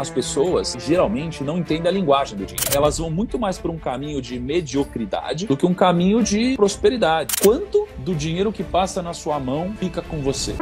As pessoas geralmente não entendem a linguagem do dinheiro. Elas vão muito mais por um caminho de mediocridade do que um caminho de prosperidade. Quanto do dinheiro que passa na sua mão fica com você?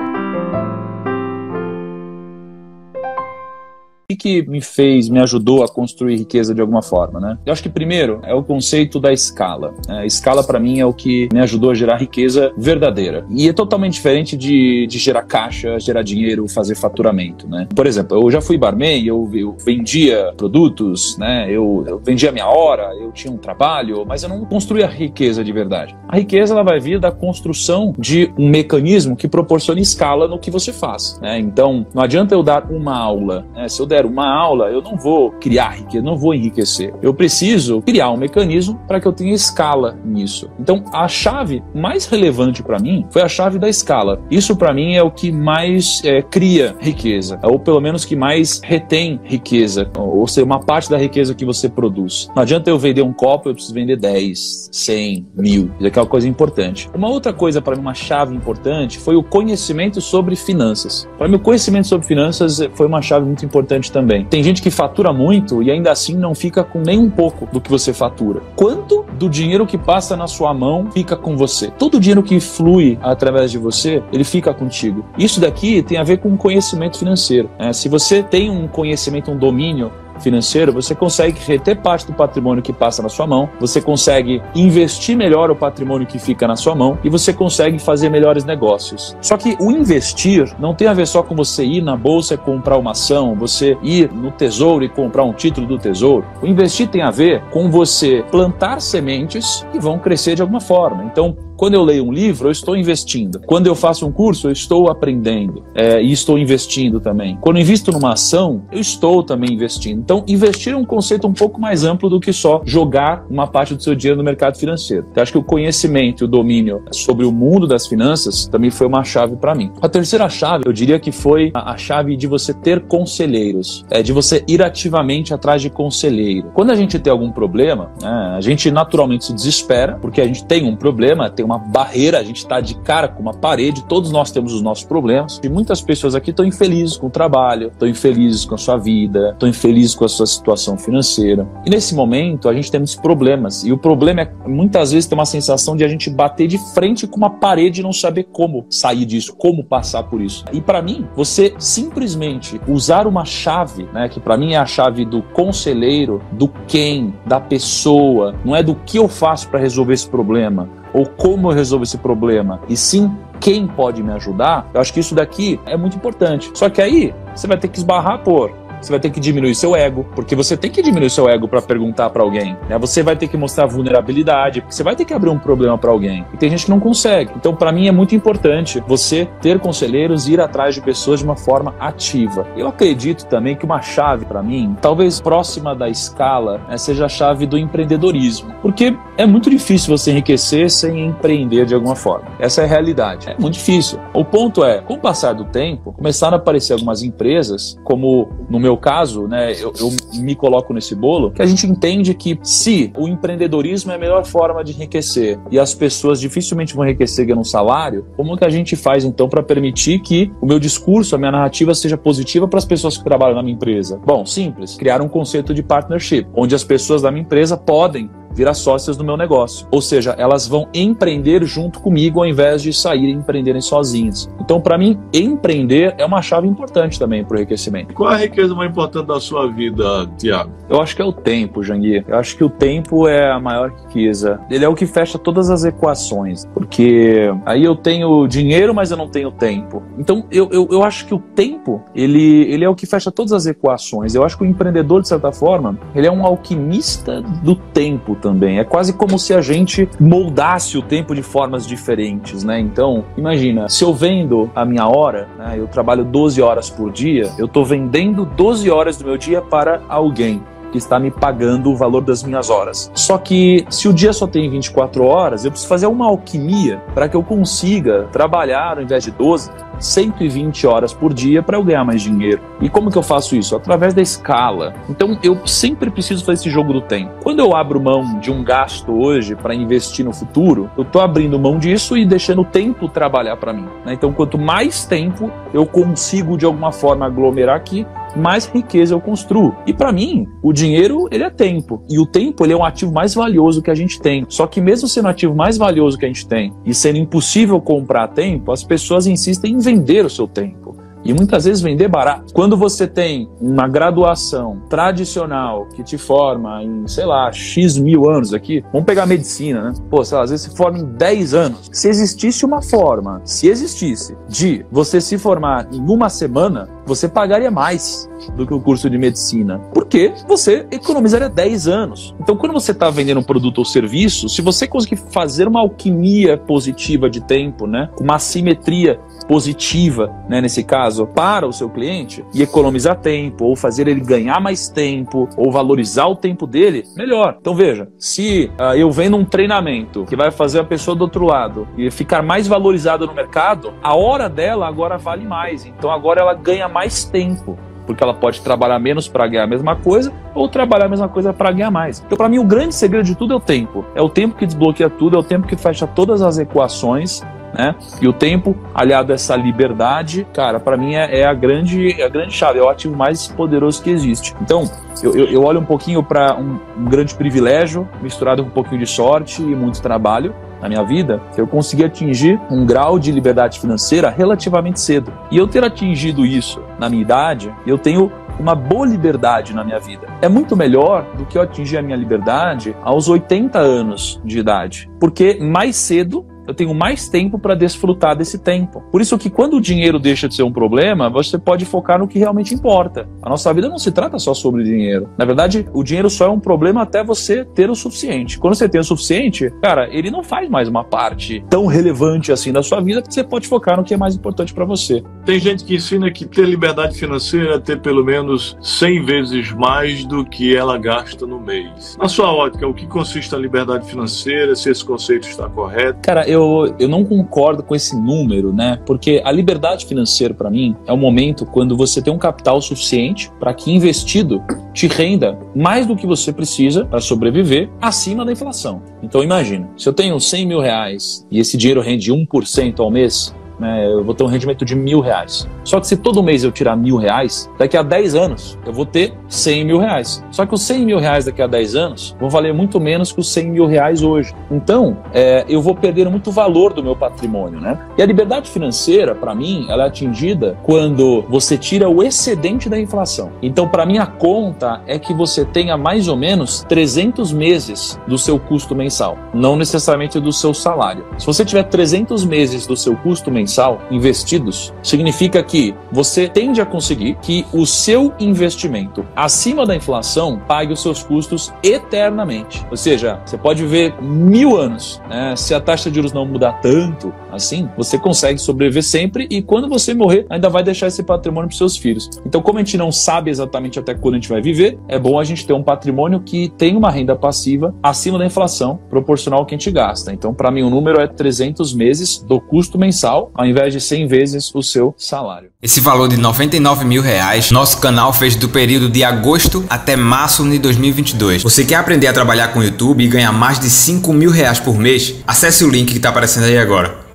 O que me fez, me ajudou a construir riqueza de alguma forma, né? Eu acho que primeiro é o conceito da escala. A escala para mim é o que me ajudou a gerar riqueza verdadeira. E é totalmente diferente de, de gerar caixa, gerar dinheiro, fazer faturamento, né? Por exemplo, eu já fui barman, eu, eu vendia produtos, né? Eu, eu vendia minha hora, eu tinha um trabalho, mas eu não construía riqueza de verdade. A riqueza ela vai vir da construção de um mecanismo que proporcione escala no que você faz, né? Então, não adianta eu dar uma aula, né? Se eu der uma aula, eu não vou criar riqueza, não vou enriquecer. Eu preciso criar um mecanismo para que eu tenha escala nisso. Então, a chave mais relevante para mim foi a chave da escala. Isso para mim é o que mais é, cria riqueza, ou pelo menos que mais retém riqueza, ou seja, uma parte da riqueza que você produz. Não adianta eu vender um copo, eu preciso vender 10, 100, mil. Isso aqui é uma coisa importante. Uma outra coisa para mim, uma chave importante, foi o conhecimento sobre finanças. Para mim, o conhecimento sobre finanças foi uma chave muito importante importante também. Tem gente que fatura muito e ainda assim não fica com nem um pouco do que você fatura. Quanto do dinheiro que passa na sua mão fica com você? Todo o dinheiro que flui através de você, ele fica contigo. Isso daqui tem a ver com conhecimento financeiro. Né? Se você tem um conhecimento, um domínio financeiro, você consegue reter parte do patrimônio que passa na sua mão, você consegue investir melhor o patrimônio que fica na sua mão e você consegue fazer melhores negócios. Só que o investir não tem a ver só com você ir na bolsa e comprar uma ação, você ir no tesouro e comprar um título do tesouro. O investir tem a ver com você plantar sementes que vão crescer de alguma forma. Então, quando eu leio um livro, eu estou investindo. Quando eu faço um curso, eu estou aprendendo é, e estou investindo também. Quando eu invisto numa ação, eu estou também investindo. Então, investir é um conceito um pouco mais amplo do que só jogar uma parte do seu dinheiro no mercado financeiro. Então, acho que o conhecimento e o domínio sobre o mundo das finanças também foi uma chave para mim. A terceira chave, eu diria que foi a chave de você ter conselheiros, é, de você ir ativamente atrás de conselheiro. Quando a gente tem algum problema, né, a gente naturalmente se desespera, porque a gente tem um problema, tem uma barreira, a gente está de cara com uma parede, todos nós temos os nossos problemas. E muitas pessoas aqui estão infelizes com o trabalho, estão infelizes com a sua vida, estão infelizes com a sua situação financeira. E nesse momento a gente tem muitos problemas. E o problema é muitas vezes tem uma sensação de a gente bater de frente com uma parede e não saber como sair disso, como passar por isso. E para mim, você simplesmente usar uma chave, né, que para mim é a chave do conselheiro, do quem, da pessoa, não é do que eu faço para resolver esse problema, ou como eu resolvo esse problema, e sim quem pode me ajudar, eu acho que isso daqui é muito importante. Só que aí você vai ter que esbarrar por você vai ter que diminuir seu ego, porque você tem que diminuir seu ego para perguntar para alguém. Né? Você vai ter que mostrar vulnerabilidade, porque você vai ter que abrir um problema para alguém. E tem gente que não consegue. Então, para mim é muito importante você ter conselheiros e ir atrás de pessoas de uma forma ativa. Eu acredito também que uma chave para mim, talvez próxima da escala, né, seja a chave do empreendedorismo, porque é muito difícil você enriquecer sem empreender de alguma forma. Essa é a realidade. É muito difícil. O ponto é, com o passar do tempo, começaram a aparecer algumas empresas, como no meu caso, né, eu, eu, me coloco nesse bolo, que a gente entende que se o empreendedorismo é a melhor forma de enriquecer e as pessoas dificilmente vão enriquecer ganhando um salário, como que a gente faz então para permitir que o meu discurso, a minha narrativa seja positiva para as pessoas que trabalham na minha empresa? Bom, simples, criar um conceito de partnership, onde as pessoas da minha empresa podem virar sócias do meu negócio. Ou seja, elas vão empreender junto comigo ao invés de sair e empreenderem sozinhas. Então, para mim, empreender é uma chave importante também para o enriquecimento. Qual a riqueza mais importante da sua vida, Tiago? Eu acho que é o tempo, Janguir. Eu acho que o tempo é a maior riqueza. Ele é o que fecha todas as equações. Porque aí eu tenho dinheiro, mas eu não tenho tempo. Então, eu, eu, eu acho que o tempo, ele, ele é o que fecha todas as equações. Eu acho que o empreendedor, de certa forma, ele é um alquimista do tempo também. É quase como se a gente moldasse o tempo de formas diferentes, né? Então, imagina, se eu vendo a minha hora, né, eu trabalho 12 horas por dia, eu estou vendendo 12 horas do meu dia para alguém que está me pagando o valor das minhas horas. Só que se o dia só tem 24 horas, eu preciso fazer uma alquimia para que eu consiga trabalhar ao invés de 12, 120 horas por dia para eu ganhar mais dinheiro. E como que eu faço isso? Através da escala. Então eu sempre preciso fazer esse jogo do tempo. Quando eu abro mão de um gasto hoje para investir no futuro, eu estou abrindo mão disso e deixando o tempo trabalhar para mim. Né? Então quanto mais tempo eu consigo de alguma forma aglomerar aqui, mais riqueza eu construo. E para mim, o dinheiro, ele é tempo. E o tempo, ele é um ativo mais valioso que a gente tem. Só que mesmo sendo o ativo mais valioso que a gente tem e sendo impossível comprar tempo, as pessoas insistem em vender o seu tempo e muitas vezes vender barato. Quando você tem uma graduação tradicional que te forma em, sei lá, X mil anos aqui, vamos pegar medicina, né? Pô, sei lá, às vezes se forma em 10 anos. Se existisse uma forma, se existisse, de você se formar em uma semana, você pagaria mais do que o curso de medicina, porque você economizaria 10 anos. Então, quando você está vendendo um produto ou serviço, se você conseguir fazer uma alquimia positiva de tempo, né, uma assimetria positiva, né, nesse caso, para o seu cliente e economizar tempo, ou fazer ele ganhar mais tempo, ou valorizar o tempo dele, melhor. Então veja, se uh, eu vendo um treinamento que vai fazer a pessoa do outro lado e ficar mais valorizada no mercado, a hora dela agora vale mais. Então agora ela ganha mais tempo porque ela pode trabalhar menos para ganhar a mesma coisa ou trabalhar a mesma coisa para ganhar mais. Então, para mim, o grande segredo de tudo é o tempo. É o tempo que desbloqueia tudo, é o tempo que fecha todas as equações. Né? E o tempo, aliado a essa liberdade, cara, para mim é, é, a grande, é a grande chave, é o ativo mais poderoso que existe. Então, eu, eu, eu olho um pouquinho para um, um grande privilégio misturado com um pouquinho de sorte e muito trabalho, na minha vida, eu consegui atingir um grau de liberdade financeira relativamente cedo. E eu ter atingido isso na minha idade, eu tenho uma boa liberdade na minha vida. É muito melhor do que eu atingir a minha liberdade aos 80 anos de idade, porque mais cedo eu tenho mais tempo para desfrutar desse tempo. Por isso que quando o dinheiro deixa de ser um problema, você pode focar no que realmente importa. A nossa vida não se trata só sobre dinheiro. Na verdade, o dinheiro só é um problema até você ter o suficiente. Quando você tem o suficiente, cara, ele não faz mais uma parte tão relevante assim da sua vida que você pode focar no que é mais importante para você. Tem gente que ensina que ter liberdade financeira é ter pelo menos 100 vezes mais do que ela gasta no mês. Na sua ótica, o que consiste a liberdade financeira? Se esse conceito está correto? Cara, eu eu, eu não concordo com esse número, né? Porque a liberdade financeira, para mim, é o momento quando você tem um capital suficiente para que investido te renda mais do que você precisa para sobreviver acima da inflação. Então, imagina, se eu tenho 100 mil reais e esse dinheiro rende 1% ao mês, né, eu vou ter um rendimento de mil reais. Só que se todo mês eu tirar mil reais, daqui a 10 anos eu vou ter 100 mil reais. Só que os 100 mil reais daqui a 10 anos vão valer muito menos que os 100 mil reais hoje. Então, é, eu vou perder muito valor do meu patrimônio, né? E a liberdade financeira, para mim, ela é atingida quando você tira o excedente da inflação. Então, para mim, a conta é que você tenha mais ou menos 300 meses do seu custo mensal, não necessariamente do seu salário. Se você tiver 300 meses do seu custo mensal, mensal investidos, significa que você tende a conseguir que o seu investimento acima da inflação pague os seus custos eternamente. Ou seja, você pode viver mil anos, né? se a taxa de juros não mudar tanto assim, você consegue sobreviver sempre e quando você morrer, ainda vai deixar esse patrimônio para seus filhos. Então, como a gente não sabe exatamente até quando a gente vai viver, é bom a gente ter um patrimônio que tem uma renda passiva acima da inflação, proporcional ao que a gente gasta. Então, para mim, o número é 300 meses do custo mensal ao invés de 100 vezes o seu salário. Esse valor de 99 mil reais, nosso canal fez do período de agosto até março de 2022. Você quer aprender a trabalhar com o YouTube e ganhar mais de 5 mil reais por mês? Acesse o link que está aparecendo aí agora.